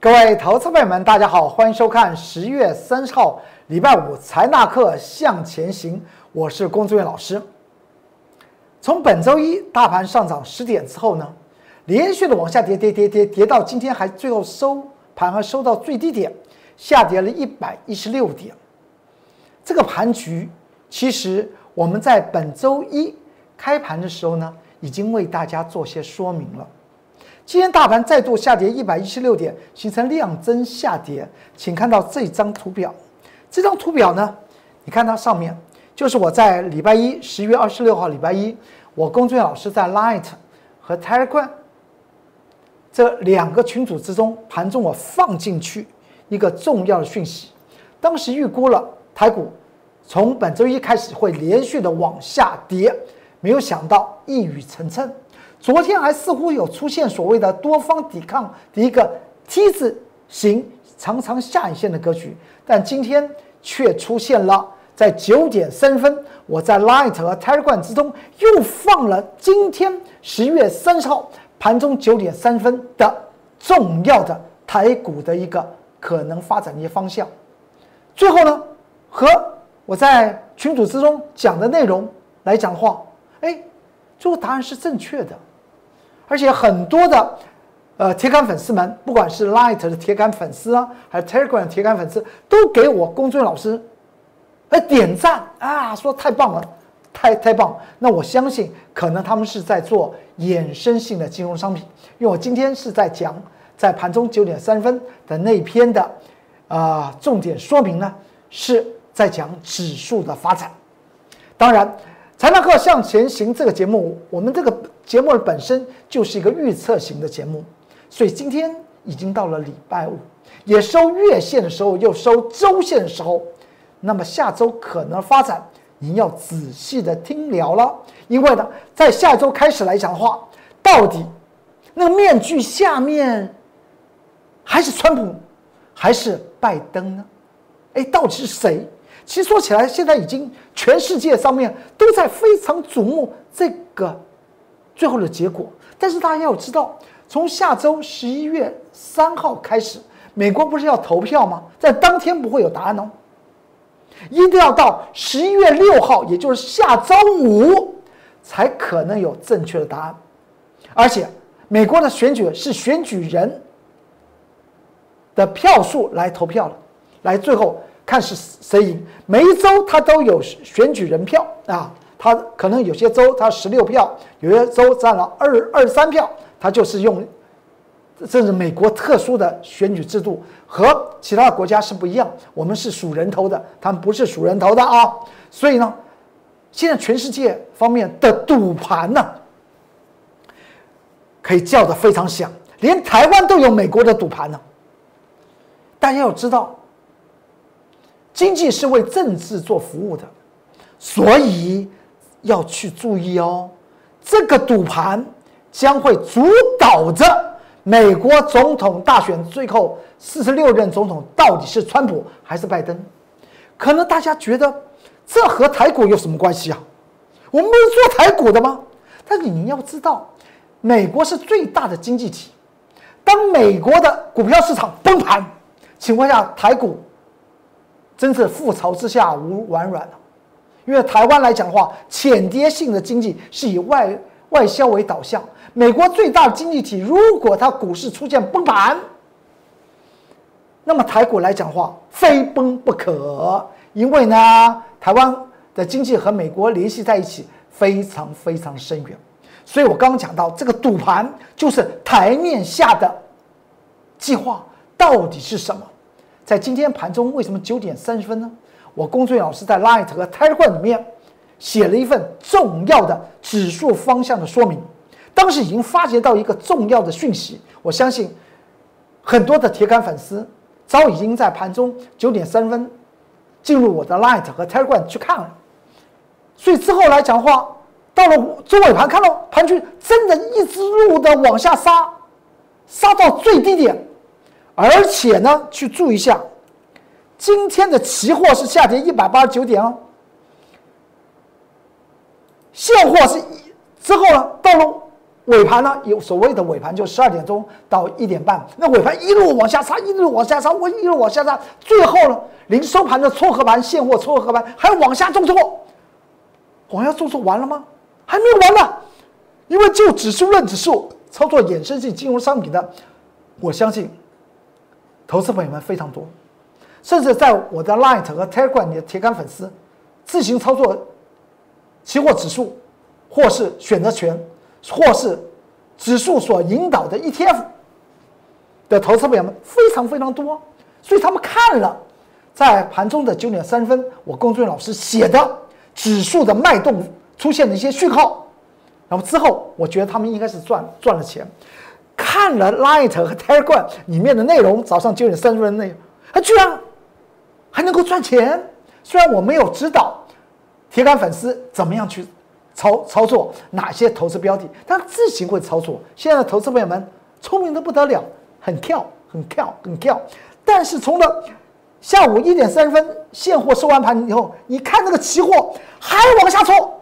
各位投资朋友们，大家好，欢迎收看十月三十号礼拜五财纳课向前行，我是龚志远老师。从本周一大盘上涨十点之后呢，连续的往下跌，跌跌跌跌到今天还最后收盘还收到最低点，下跌了一百一十六点。这个盘局其实我们在本周一开盘的时候呢，已经为大家做些说明了。今天大盘再度下跌一百一十六点，形成量增下跌。请看到这张图表，这张图表呢，你看它上面就是我在礼拜一十月二十六号礼拜一。我龚俊老师在 Light 和 Telegram 这两个群组之中，盘中我放进去一个重要的讯息。当时预估了台股从本周一开始会连续的往下跌，没有想到一语成谶。昨天还似乎有出现所谓的多方抵抗的一个 T 字形长长下影线的格局，但今天却出现了。在九点三分，我在 Light 和 Telegram 之中又放了今天十月三十号盘中九点三分的重要的台股的一个可能发展的一些方向。最后呢，和我在群组之中讲的内容来讲的话，哎，最后答案是正确的，而且很多的呃铁杆粉丝们，不管是 Light 的铁杆粉丝啊，还是 Telegram 的铁杆粉丝，都给我公孙老师。哎，点赞啊！说太棒了，太太棒。那我相信，可能他们是在做衍生性的金融商品。因为我今天是在讲，在盘中九点三分的那篇的，啊，重点说明呢，是在讲指数的发展。当然，财纳课向前行这个节目，我们这个节目本身就是一个预测型的节目，所以今天已经到了礼拜五，也收月线的时候，又收周线的时候。那么下周可能发展，您要仔细的听聊了，因为呢，在下周开始来讲的话，到底那个面具下面还是川普，还是拜登呢？哎，到底是谁？其实说起来，现在已经全世界上面都在非常瞩目这个最后的结果。但是大家要知道，从下周十一月三号开始，美国不是要投票吗？在当天不会有答案哦。一定要到十一月六号，也就是下周五，才可能有正确的答案。而且，美国的选举是选举人的票数来投票的，来最后看是谁赢。每一州它都有选举人票啊，它可能有些州它十六票，有些州占了二二三票，它就是用。这是美国特殊的选举制度，和其他国家是不一样。我们是数人头的，他们不是数人头的啊。所以呢，现在全世界方面的赌盘呢，可以叫得非常响，连台湾都有美国的赌盘呢。大家要知道，经济是为政治做服务的，所以要去注意哦。这个赌盘将会主导着。美国总统大选最后四十六任总统到底是川普还是拜登？可能大家觉得这和台股有什么关系啊？我们不是做台股的吗？但是你要知道，美国是最大的经济体。当美国的股票市场崩盘情况下，台股真是覆巢之下无完卵了。因为台湾来讲的话，浅跌性的经济是以外外销为导向。美国最大的经济体，如果它股市出现崩盘，那么台股来讲话非崩不可，因为呢，台湾的经济和美国联系在一起非常非常深远。所以我刚刚讲到这个赌盘，就是台面下的计划到底是什么？在今天盘中为什么九点三十分呢？我龚俊老师在 Light 和 Telegram 里面写了一份重要的指数方向的说明。当时已经发觉到一个重要的讯息，我相信很多的铁杆粉丝早已经在盘中九点三分进入我的 Light 和 Telegram 去看了，所以之后来讲话，到了中尾盘看到盘局真的一直路的往下杀，杀到最低点，而且呢，去注意一下，今天的期货是下跌一百八十九点哦，现货是之后呢到了。尾盘呢，有所谓的尾盘就十二点钟到一点半，那尾盘一路往下杀，一路往下杀，我一路往下杀，最后呢，临收盘的撮合盘、现货撮合盘还往下重挫，往下重挫完了吗？还没有完呢，因为就指数论指数操作衍生性金融商品的，我相信投资朋友们非常多，甚至在我的 Light 和 Telegram 的铁杆粉丝自行操作期货指数或是选择权。或是指数所引导的 ETF 的投资朋友们非常非常多，所以他们看了在盘中的九点三分，我龚俊老师写的指数的脉动出现的一些讯号，然后之后我觉得他们应该是赚赚了钱。看了 Light 和 Telegram 里面的内容，早上九点三十分内容，他居然还能够赚钱。虽然我没有指导铁杆粉丝怎么样去。操操作哪些投资标的？他自行会操作。现在的投资朋友们聪明的不得了，很跳，很跳，很跳。但是从了下午一点三十分现货收完盘以后，你看那个期货还往下挫。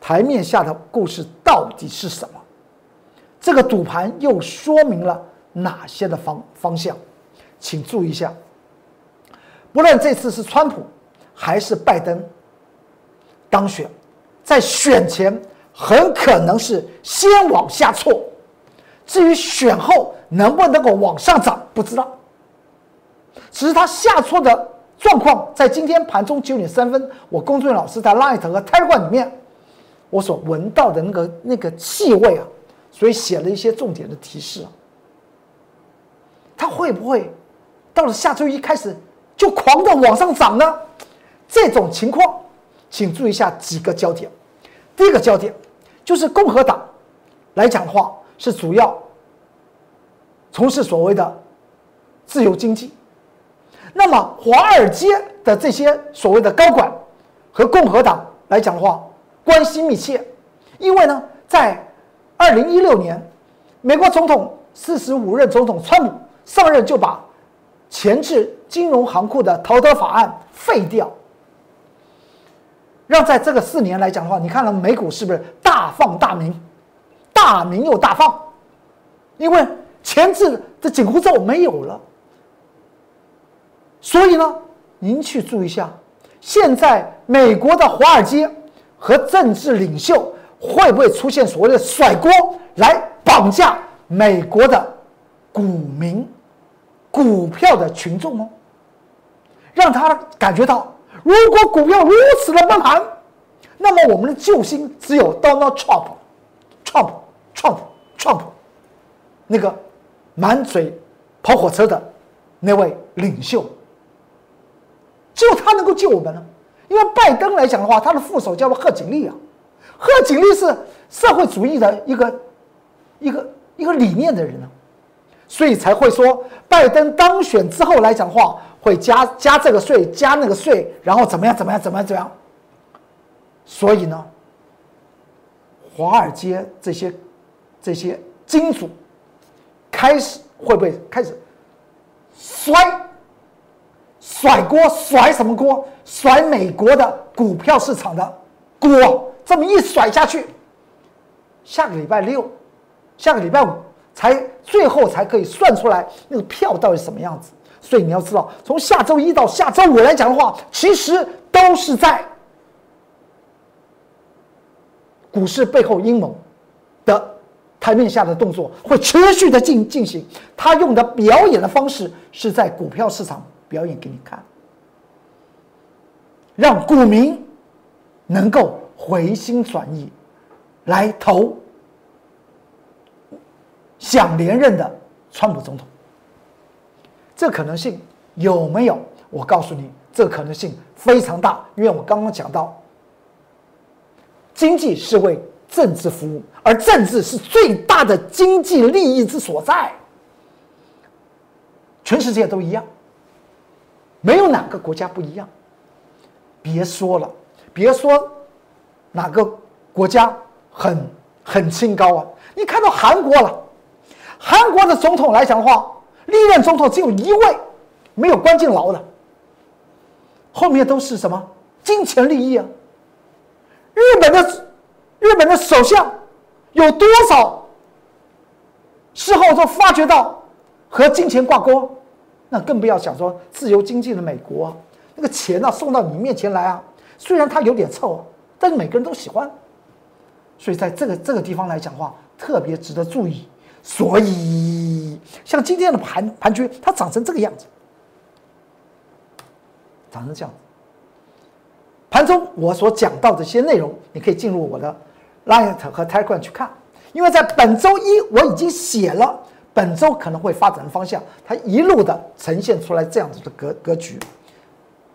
台面下的故事到底是什么？这个赌盘又说明了哪些的方方向？请注意一下。不论这次是川普还是拜登当选。在选前很可能是先往下挫，至于选后能不能够往上涨，不知道。只是它下挫的状况，在今天盘中九点三分，我龚俊老师在 Light 和 Telegram 里面，我所闻到的那个那个气味啊，所以写了一些重点的提示啊。它会不会到了下周一开始就狂的往上涨呢？这种情况。请注意一下几个焦点。第一个焦点就是共和党来讲的话，是主要从事所谓的自由经济。那么华尔街的这些所谓的高管和共和党来讲的话，关系密切。因为呢，在二零一六年，美国总统四十五任总统川普上任就把前置金融行库的逃得法案废掉。让在这个四年来讲的话，你看了美股是不是大放大明，大明又大放？因为前置的紧箍咒没有了，所以呢，您去注意一下，现在美国的华尔街和政治领袖会不会出现所谓的甩锅来绑架美国的股民、股票的群众哦，让他感觉到。如果股票如此的崩盘，那么我们的救星只有 Donald Trump，Trump，Trump，Trump，那个满嘴跑火车的那位领袖，只有他能够救我们了。因为拜登来讲的话，他的副手叫做贺锦丽啊，贺锦丽是社会主义的一个一个一个理念的人啊，所以才会说拜登当选之后来讲的话。会加加这个税，加那个税，然后怎么样？怎么样？怎么样？怎么样？所以呢，华尔街这些这些金主开始会不会开始摔甩锅？甩什么锅？甩美国的股票市场的锅？这么一甩下去，下个礼拜六，下个礼拜五才最后才可以算出来那个票到底什么样子。所以你要知道，从下周一到下周五来讲的话，其实都是在股市背后阴谋的台面下的动作会持续的进进行。他用的表演的方式是在股票市场表演给你看，让股民能够回心转意，来投想连任的川普总统。这可能性有没有？我告诉你，这可能性非常大，因为我刚刚讲到，经济是为政治服务，而政治是最大的经济利益之所在。全世界都一样，没有哪个国家不一样。别说了，别说哪个国家很很清高啊！你看到韩国了，韩国的总统来讲的话。历任总统只有一位没有关进牢的，后面都是什么金钱利益啊？日本的日本的首相有多少事后都发觉到和金钱挂钩？那更不要想说自由经济的美国，那个钱啊送到你面前来啊，虽然它有点臭啊，但是每个人都喜欢。所以在这个这个地方来讲的话，特别值得注意。所以像今天的盘盘区，它长成这个样子，长成这样。盘中我所讲到的一些内容，你可以进入我的 Light 和 Telegram 去看，因为在本周一我已经写了本周可能会发展的方向，它一路的呈现出来这样子的格格局。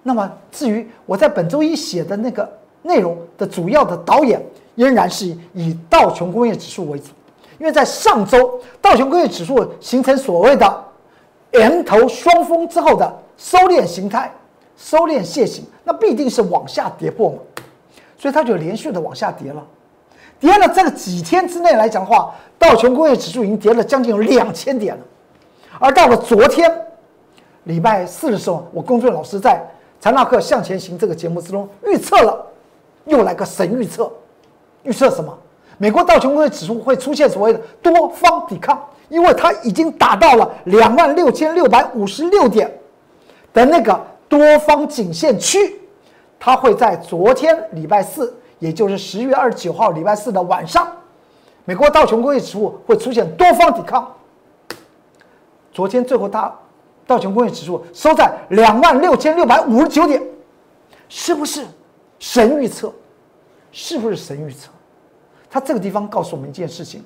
那么至于我在本周一写的那个内容的主要的导演。仍然是以道琼工业指数为主，因为在上周道琼工业指数形成所谓的 M 头双峰之后的收敛形态，收敛楔形，那必定是往下跌破嘛，所以它就连续的往下跌了，跌了这个几天之内来讲的话，道琼工业指数已经跌了将近有两千点了，而到了昨天礼拜四的时候，我公孙老师在财纳克向前行这个节目之中预测了，又来个神预测。预测什么？美国道琼工业指数会出现所谓的多方抵抗，因为它已经达到了两万六千六百五十六点的那个多方颈线区，它会在昨天礼拜四，也就是十月二十九号礼拜四的晚上，美国道琼工业指数会出现多方抵抗。昨天最后它道琼工业指数收在两万六千六百五十九点，是不是神预测？是不是神预测？他这个地方告诉我们一件事情，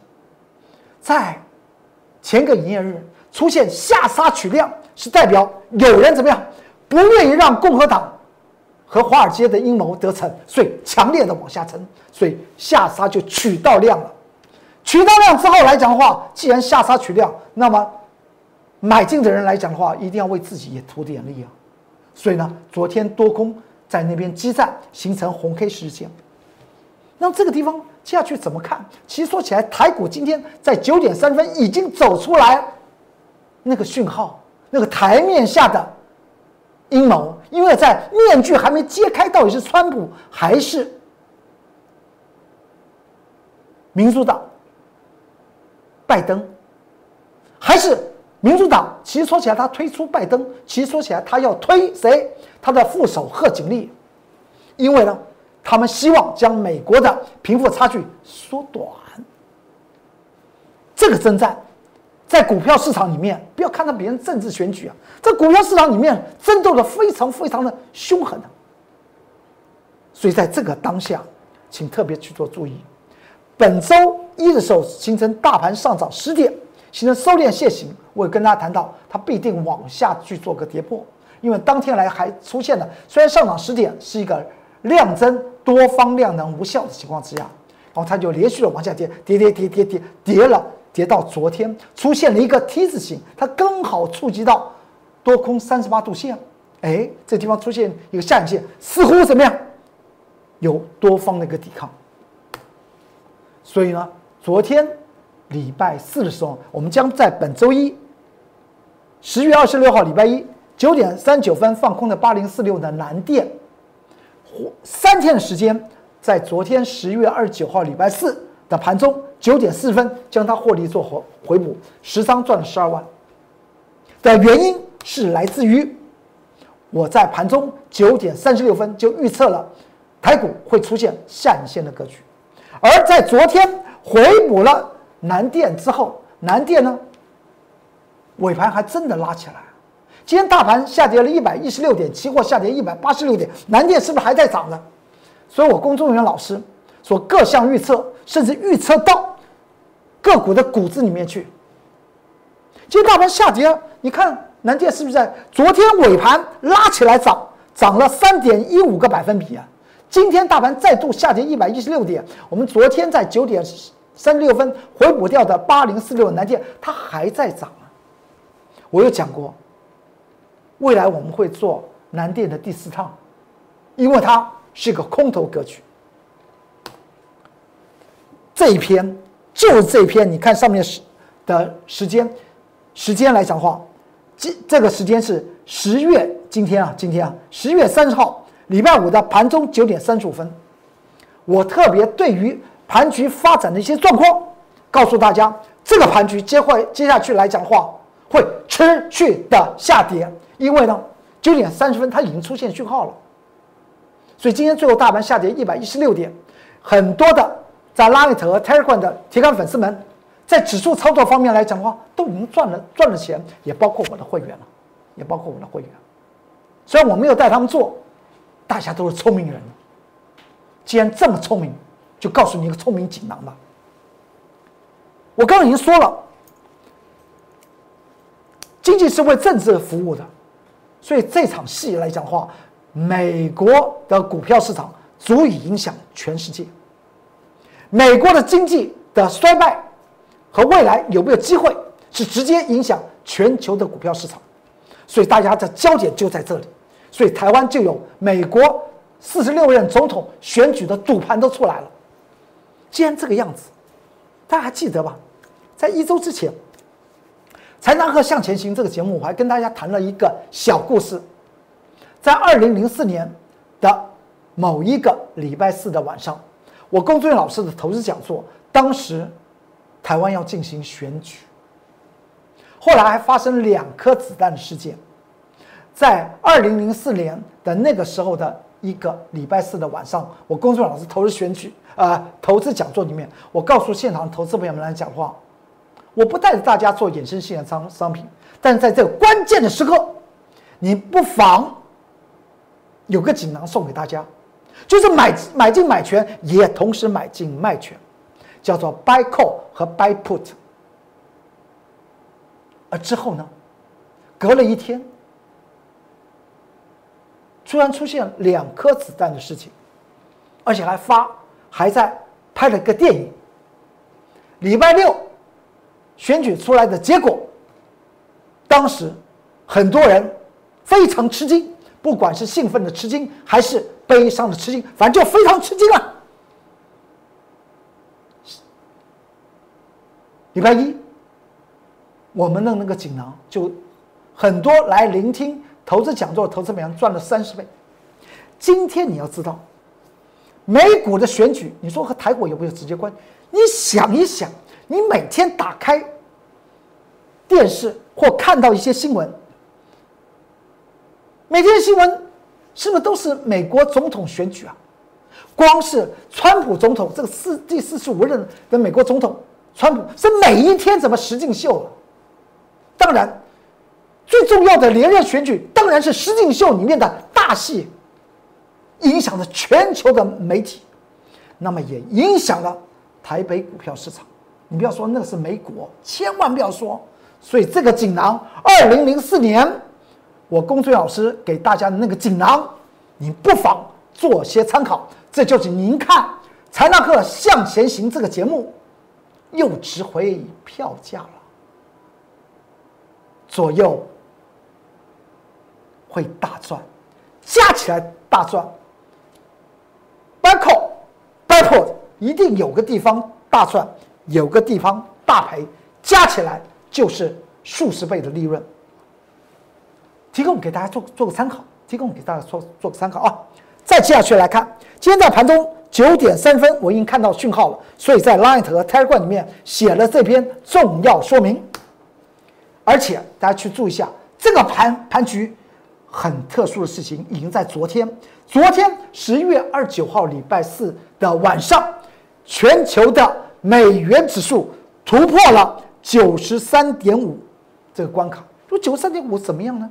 在前个营业日出现下杀取量，是代表有人怎么样不愿意让共和党和华尔街的阴谋得逞，所以强烈的往下沉，所以下杀就取到量了。取到量之后来讲的话，既然下杀取量，那么买进的人来讲的话，一定要为自己也图点力啊。所以呢，昨天多空在那边激战，形成红 K 事件。那这个地方接下去怎么看？其实说起来，台股今天在九点三分已经走出来那个讯号，那个台面下的阴谋，因为在面具还没揭开，到底是川普还是民主党？拜登还是民主党？其实说起来，他推出拜登，其实说起来，他要推谁？他的副手贺锦丽，因为呢？他们希望将美国的贫富差距缩短。这个征战，在股票市场里面，不要看到别人政治选举啊，在股票市场里面争斗的非常非常的凶狠的。所以在这个当下，请特别去做注意。本周一的时候形成大盘上涨十点，形成收敛楔形，我也跟大家谈到，它必定往下去做个跌破，因为当天来还出现了，虽然上涨十点是一个量增。多方量能无效的情况之下，然后它就连续的往下跌，跌跌跌跌跌跌了，跌到昨天出现了一个 T 字形，它刚好触及到多空三十八度线，哎，这地方出现一个下影线，似乎怎么样？有多方的一个抵抗。所以呢，昨天礼拜四的时候，我们将在本周一十月二十六号礼拜一九点三九分放空的八零四六的南电。三天的时间，在昨天十月二十九号礼拜四的盘中九点四十分，将它获利做回回补，十张赚了十二万。的原因是来自于我在盘中九点三十六分就预测了台股会出现下影线的格局，而在昨天回补了南电之后，南电呢尾盘还真的拉起来。今天大盘下跌了一百一十六点，期货下跌一百八十六点，南电是不是还在涨呢？所以我工作人员老师说各项预测，甚至预测到个股的股子里面去。今天大盘下跌，你看南电是不是在昨天尾盘拉起来涨，涨了三点一五个百分比啊？今天大盘再度下跌一百一十六点，我们昨天在九点三十六分回补掉的八零四六南电，它还在涨啊！我有讲过。未来我们会做南电的第四趟，因为它是个空头格局。这一篇就是这一篇，你看上面时的时间，时间来讲话，这这个时间是十月今天啊，今天啊，十月三十号礼拜五的盘中九点三十五分。我特别对于盘局发展的一些状况，告诉大家这个盘局接会接下去来讲的话会持续的下跌，因为呢九点三十分它已经出现讯号了，所以今天最后大盘下跌一百一十六点，很多的在 Light 和 Telegram 的铁杆粉丝们，在指数操作方面来讲的话，都已经赚了赚了钱，也包括我的会员了，也包括我的会员。虽然我没有带他们做，大家都是聪明人。既然这么聪明，就告诉你一个聪明锦囊吧。我刚刚已经说了，经济是为政治服务的，所以这场戏来讲的话，美国的股票市场足以影响全世界。美国的经济的衰败和未来有没有机会，是直接影响全球的股票市场。所以大家的焦点就在这里。所以台湾就有美国四十六任总统选举的赌盘都出来了。既然这个样子，大家还记得吧？在一周之前，《财纳克向前行》这个节目，我还跟大家谈了一个小故事。在二零零四年的某一个礼拜四的晚上，我龚俊老师的投资讲座，当时台湾要进行选举，后来还发生两颗子弹的事件。在二零零四年的那个时候的一个礼拜四的晚上，我龚俊老师投资选举啊，投资讲座里面，我告诉现场投资朋友们来讲话，我不带着大家做衍生性的商商品，但是在这个关键的时刻，你不妨有个锦囊送给大家，就是买买进买权，也同时买进卖权，叫做 buy call 和 buy put。而之后呢，隔了一天。突然出现两颗子弹的事情，而且还发还在拍了个电影。礼拜六选举出来的结果，当时很多人非常吃惊，不管是兴奋的吃惊还是悲伤的吃惊，反正就非常吃惊了。礼拜一，我们的那个锦囊就很多来聆听。投资讲座，投资美元赚了三十倍。今天你要知道，美股的选举，你说和台股有没有直接关系？你想一想，你每天打开电视或看到一些新闻，每天新闻是不是都是美国总统选举啊？光是川普总统这个四第四十五任的美国总统，川普是每一天怎么实境秀了？当然。最重要的连任选举当然是实境秀里面的大戏，影响了全球的媒体，那么也影响了台北股票市场。你不要说那是美股，千万不要说。所以这个锦囊，二零零四年我龚俊老师给大家的那个锦囊，你不妨做些参考。这就是您看《财纳克向前行》这个节目又值回票价了，左右。会大赚，加起来大赚。Buy call, buy put，一定有个地方大赚，有个地方大赔，加起来就是数十倍的利润。提供给大家做做个参考，提供给大家做做个参考啊！再接下去来看，今天在盘中九点三分，我已经看到讯号了，所以在 Line 和 Telegram 里面写了这篇重要说明。而且大家去注意一下这个盘盘局。很特殊的事情已经在昨天，昨天十一月二十九号礼拜四的晚上，全球的美元指数突破了九十三点五这个关卡。说九十三点五怎么样呢？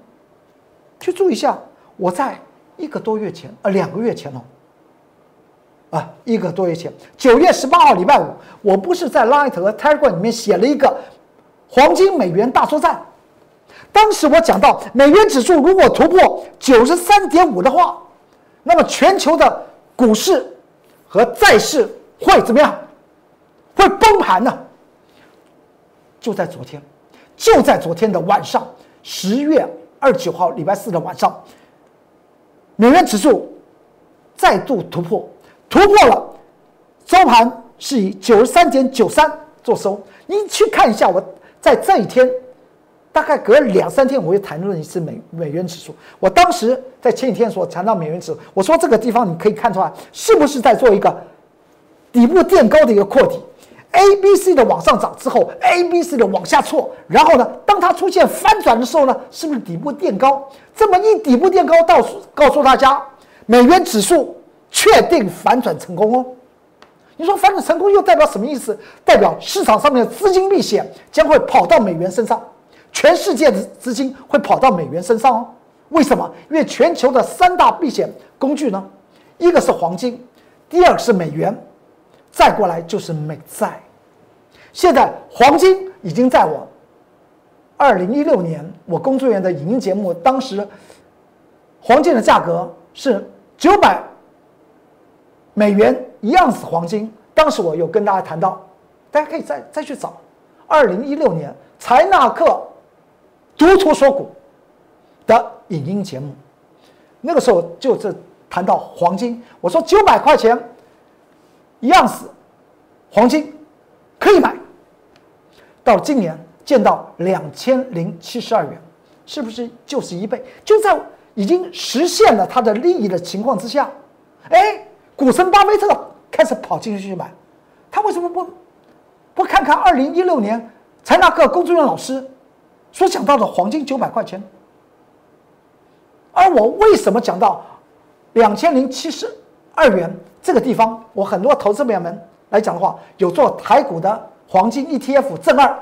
去注意一下，我在一个多月前，呃，两个月前哦，啊，一个多月前，九月十八号礼拜五，我不是在 Light 和 Telegram 里面写了一个黄金美元大作战。当时我讲到，美元指数如果突破九十三点五的话，那么全球的股市和债市会怎么样？会崩盘呢？就在昨天，就在昨天的晚上，十月二十九号礼拜四的晚上，美元指数再度突破，突破了，收盘是以九十三点九三做收。你去看一下，我在这一天。大概隔两三天，我会谈论一次美美元指数。我当时在前几天所谈到美元指数，我说这个地方你可以看出来，是不是在做一个底部垫高的一个扩底，A、B、C 的往上涨之后，A、B、C 的往下挫，然后呢，当它出现翻转的时候呢，是不是底部垫高？这么一底部垫高，告诉告诉大家，美元指数确定反转成功哦。你说反转成功又代表什么意思？代表市场上面的资金避险将会跑到美元身上，全世界的资金会跑到美元身上哦。为什么？因为全球的三大避险工具呢，一个是黄金，第二是美元，再过来就是美债。现在黄金已经在我二零一六年我工作人员的影音节目，当时黄金的价格是九百美元。一样是黄金，当时我有跟大家谈到，大家可以再再去找，二零一六年财纳克独图说股的影音节目，那个时候就是谈到黄金，我说九百块钱一样是黄金可以买，到今年见到两千零七十二元，是不是就是一倍？就在已经实现了它的利益的情况之下，哎，股神巴菲特。开始跑进去去买，他为什么不不看看二零一六年财纳克工作人员老师所讲到的黄金九百块钱？而我为什么讲到两千零七十二元这个地方？我很多投资朋友们来讲的话，有做台股的黄金 ETF 正二，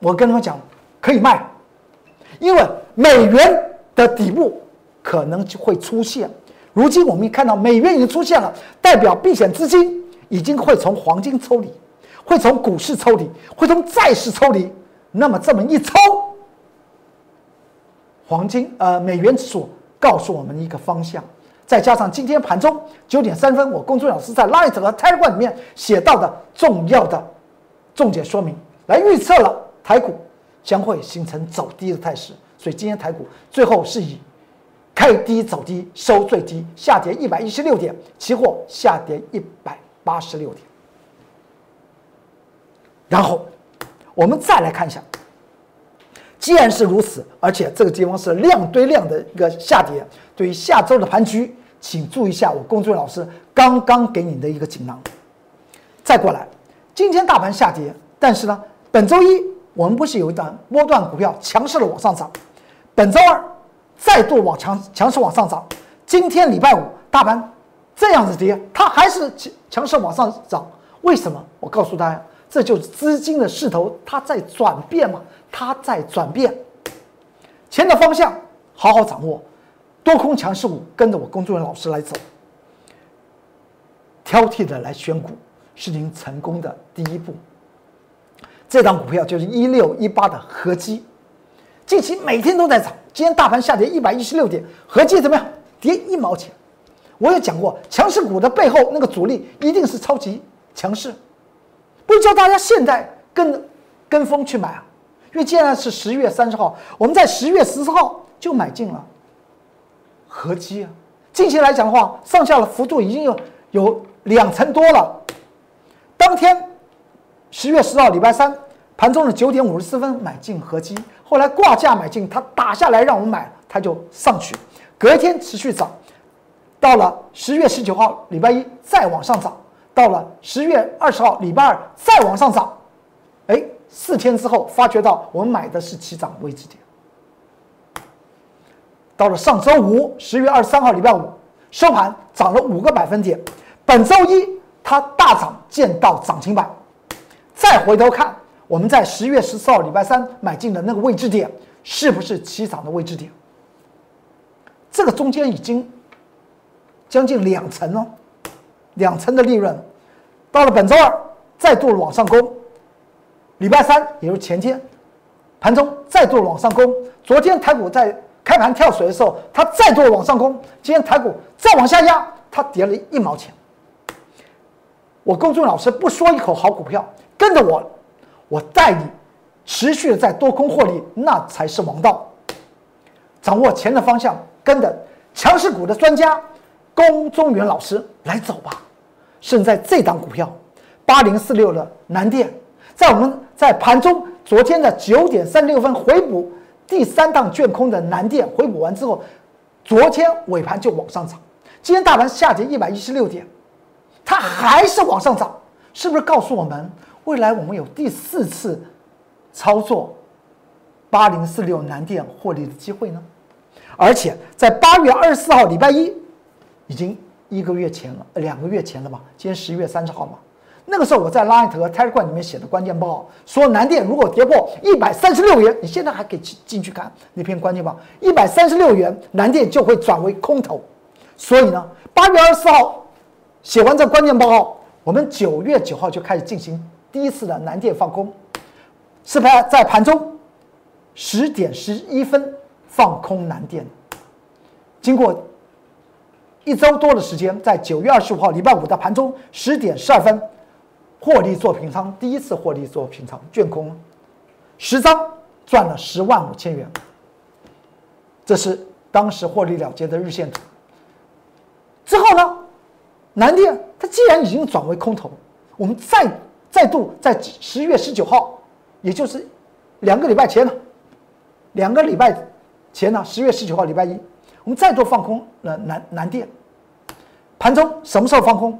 我跟他们讲可以卖，因为美元的底部可能就会出现。如今我们看到美元已经出现了，代表避险资金已经会从黄金抽离，会从股市抽离，会从债市抽离。那么这么一抽，黄金呃美元指数告诉我们一个方向，再加上今天盘中九点三分，我工作老师在 Light 和 Telegram 里面写到的重要的重点说明，来预测了台股将会形成走低的态势。所以今天台股最后是以。开低走低，收最低，下跌一百一十六点，期货下跌一百八十六点。然后我们再来看一下，既然是如此，而且这个地方是量堆量的一个下跌，对于下周的盘局，请注意一下我工作老师刚刚给你的一个锦囊。再过来，今天大盘下跌，但是呢，本周一我们不是有一段波段股票强势的往上涨，本周二。再度往强强势往上涨，今天礼拜五大盘这样子跌，它还是强强势往上涨，为什么？我告诉大家，这就是资金的势头，它在转变嘛，它在转变，钱的方向好好掌握，多空强势股跟着我工作人员老师来走，挑剔的来选股是您成功的第一步。这档股票就是一六一八的合基，近期每天都在涨。今天大盘下跌一百一十六点，合计怎么样？跌一毛钱。我有讲过，强势股的背后那个主力一定是超级强势，不是叫大家现在跟跟风去买啊。因为既然是十月三十号，我们在十月十四号就买进了合基啊。近期来讲的话，上下的幅度已经有有两成多了。当天十月十号礼拜三盘中的九点五十四分买进合基。后来挂价买进，它打下来让我们买，它就上去，隔天持续涨，到了十月十九号礼拜一再往上涨，到了十月二十号礼拜二再往上涨，哎，四天之后发觉到我们买的是起涨位置点，到了上周五十月二十三号礼拜五收盘涨了五个百分点，本周一它大涨见到涨停板，再回头看。我们在十月十四号礼拜三买进的那个位置点，是不是起涨的位置点？这个中间已经将近两成哦，两成的利润。到了本周二，再度往上攻。礼拜三，也就是前天，盘中再度往上攻。昨天台股在开盘跳水的时候，它再度往上攻。今天台股再往下压，它跌了一毛钱。我公众老师不说一口好股票，跟着我。我带你持续的在多空获利，那才是王道。掌握钱的方向，跟着强势股的专家龚中原老师来走吧。胜在这档股票，八零四六的南电，在我们在盘中昨天的九点三六分回补第三档卷空的南电，回补完之后，昨天尾盘就往上涨。今天大盘下跌一百一十六点，它还是往上涨，是不是告诉我们未来我们有第四次操作八零四六南电获利的机会呢？而且在八月二十四号礼拜一，已经一个月前了，两个月前了吧？今天十一月三十号嘛。那个时候我在 Line 和 Telegram 里面写的关键报，说南电如果跌破一百三十六元，你现在还可以进进去看那篇关键报，一百三十六元南电就会转为空头。所以呢，八月二十四号写完这关键报告，我们九月九号就开始进行第一次的南电放空，是在在盘中十点十一分放空南电，经过一周多的时间，在九月二十五号礼拜五的盘中十点十二分。获利做平仓，第一次获利做平仓，卷空十张赚了十万五千元。这是当时获利了结的日线图。之后呢，南电它既然已经转为空头，我们再再度在十月十九号，也就是两个礼拜前呢，两个礼拜前呢，十月十九号礼拜一，我们再度放空了南南电。盘中什么时候放空？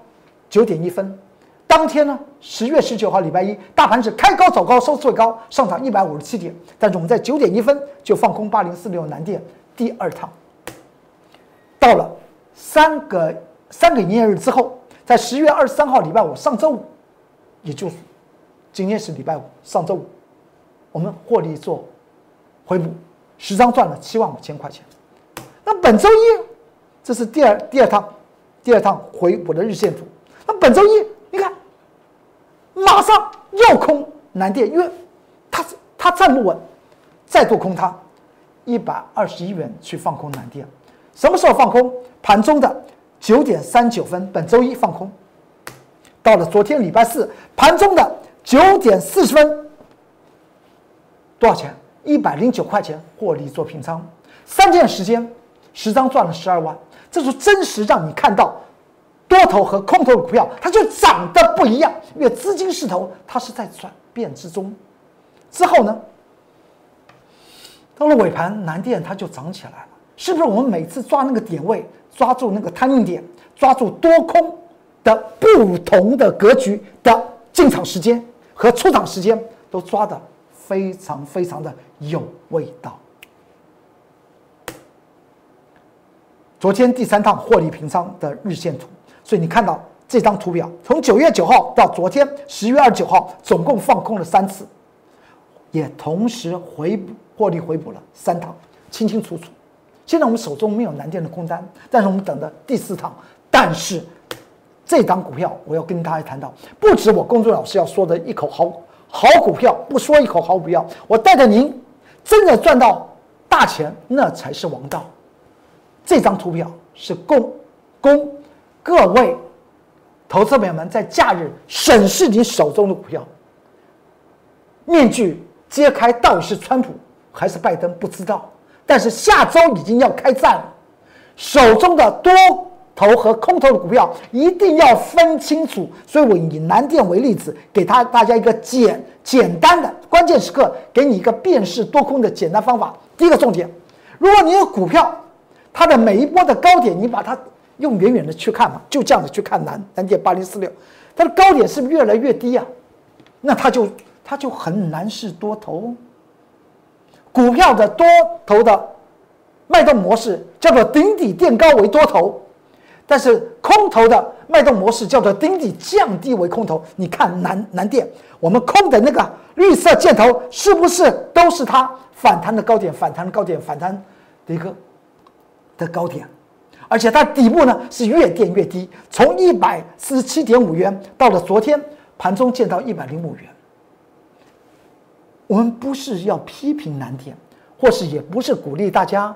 九点一分。当天呢，十月十九号礼拜一，大盘是开高走高，收最高，上涨一百五十七点。但是我们在九点一分就放空八零四六南电第二趟。到了三个三个营业日之后，在十月二十三号礼拜五，上周五，也就是今天是礼拜五，上周五，我们获利做回补，十张赚了七万五千块钱。那本周一，这是第二第二趟，第二趟回补的日线图。那本周一，你看。马上又空南电，因为它它站不稳，再度空它一百二十一元去放空南电，什么时候放空？盘中的九点三九分，本周一放空。到了昨天礼拜四盘中的九点四十分，多少钱？一百零九块钱获利做平仓，三天时间，十张赚了十二万，这是真实让你看到。多头和空头的股票，它就涨得不一样，因为资金势头它是在转变之中。之后呢，到了尾盘，南电它就涨起来了，是不是？我们每次抓那个点位，抓住那个贪念点，抓住多空的不同的格局的进场时间和出场时间，都抓得非常非常的有味道。昨天第三趟获利平仓的日线图。所以你看到这张图表，从九月九号到昨天十月二十九号，总共放空了三次，也同时回补获利回补了三趟，清清楚楚。现在我们手中没有南电的空单，但是我们等的第四趟。但是这张股票，我要跟大家谈到，不止我公众老师要说的一口好好股票，不说一口好股票，我带着您真的赚到大钱，那才是王道。这张图表是供供。各位投资朋友们，在假日审视你手中的股票，面具揭开，到底是川普还是拜登？不知道。但是下周已经要开战了，手中的多头和空头的股票一定要分清楚。所以我以南电为例子，给他大家一个简简单的关键时刻，给你一个辨识多空的简单方法。第一个重点，如果你有股票，它的每一波的高点，你把它。用远远的去看嘛，就这样子去看南南电八零四六，它的高点是不是越来越低啊？那它就它就很难是多头。股票的多头的脉动模式叫做顶底垫高为多头，但是空头的脉动模式叫做顶底降低为空头。你看南南电，我们空的那个绿色箭头是不是都是它反弹的高点？反弹的高点，反弹的一个的高点。而且它底部呢是越垫越低，从一百四十七点五元到了昨天盘中见到一百零五元。我们不是要批评难点，或是也不是鼓励大家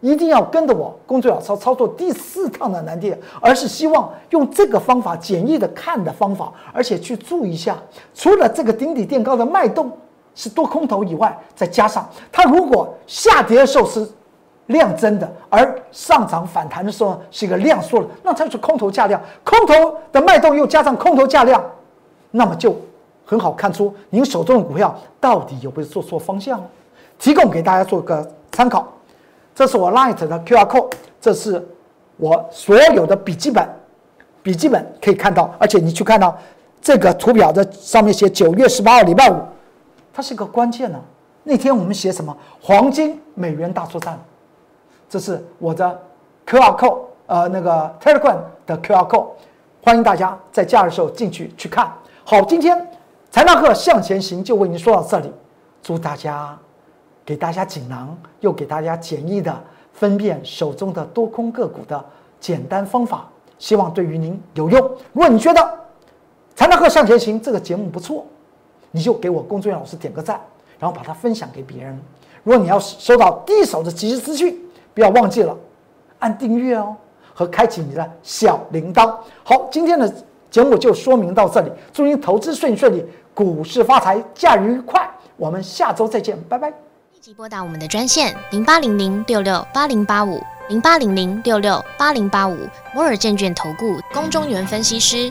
一定要跟着我工作老操操作第四趟的难点，而是希望用这个方法简易的看的方法，而且去注意一下，除了这个顶底垫高的脉动是多空头以外，再加上它如果下跌的时候是。量增的，而上涨反弹的时候是一个量缩的，那它就是空头价量，空头的脉动又加上空头价量，那么就很好看出您手中的股票到底有没有做错方向了。提供给大家做个参考，这是我 Light 的 QR code，这是我所有的笔记本笔记本可以看到，而且你去看到这个图表的上面写九月十八号礼拜五，它是一个关键呢。那天我们写什么？黄金美元大作战，这是我的 QR code，呃，那个 Telegram 的 QR code，欢迎大家在假日时候进去去看。好，今天财纳课向前行就为您说到这里，祝大家给大家锦囊，又给大家简易的分辨手中的多空个股的简单方法，希望对于您有用。如果你觉得财纳课向前行这个节目不错，你就给我工作人员老师点个赞。然后把它分享给别人。如果你要收到第一手的及时资讯，不要忘记了按订阅哦，和开启你的小铃铛。好，今天的节目就说明到这里，祝您投资顺顺利，股市发财，假日愉快。我们下周再见，拜拜。立即拨打我们的专线零八零零六六八零八五零八零零六六八零八五摩尔证券投顾龚中原分析师。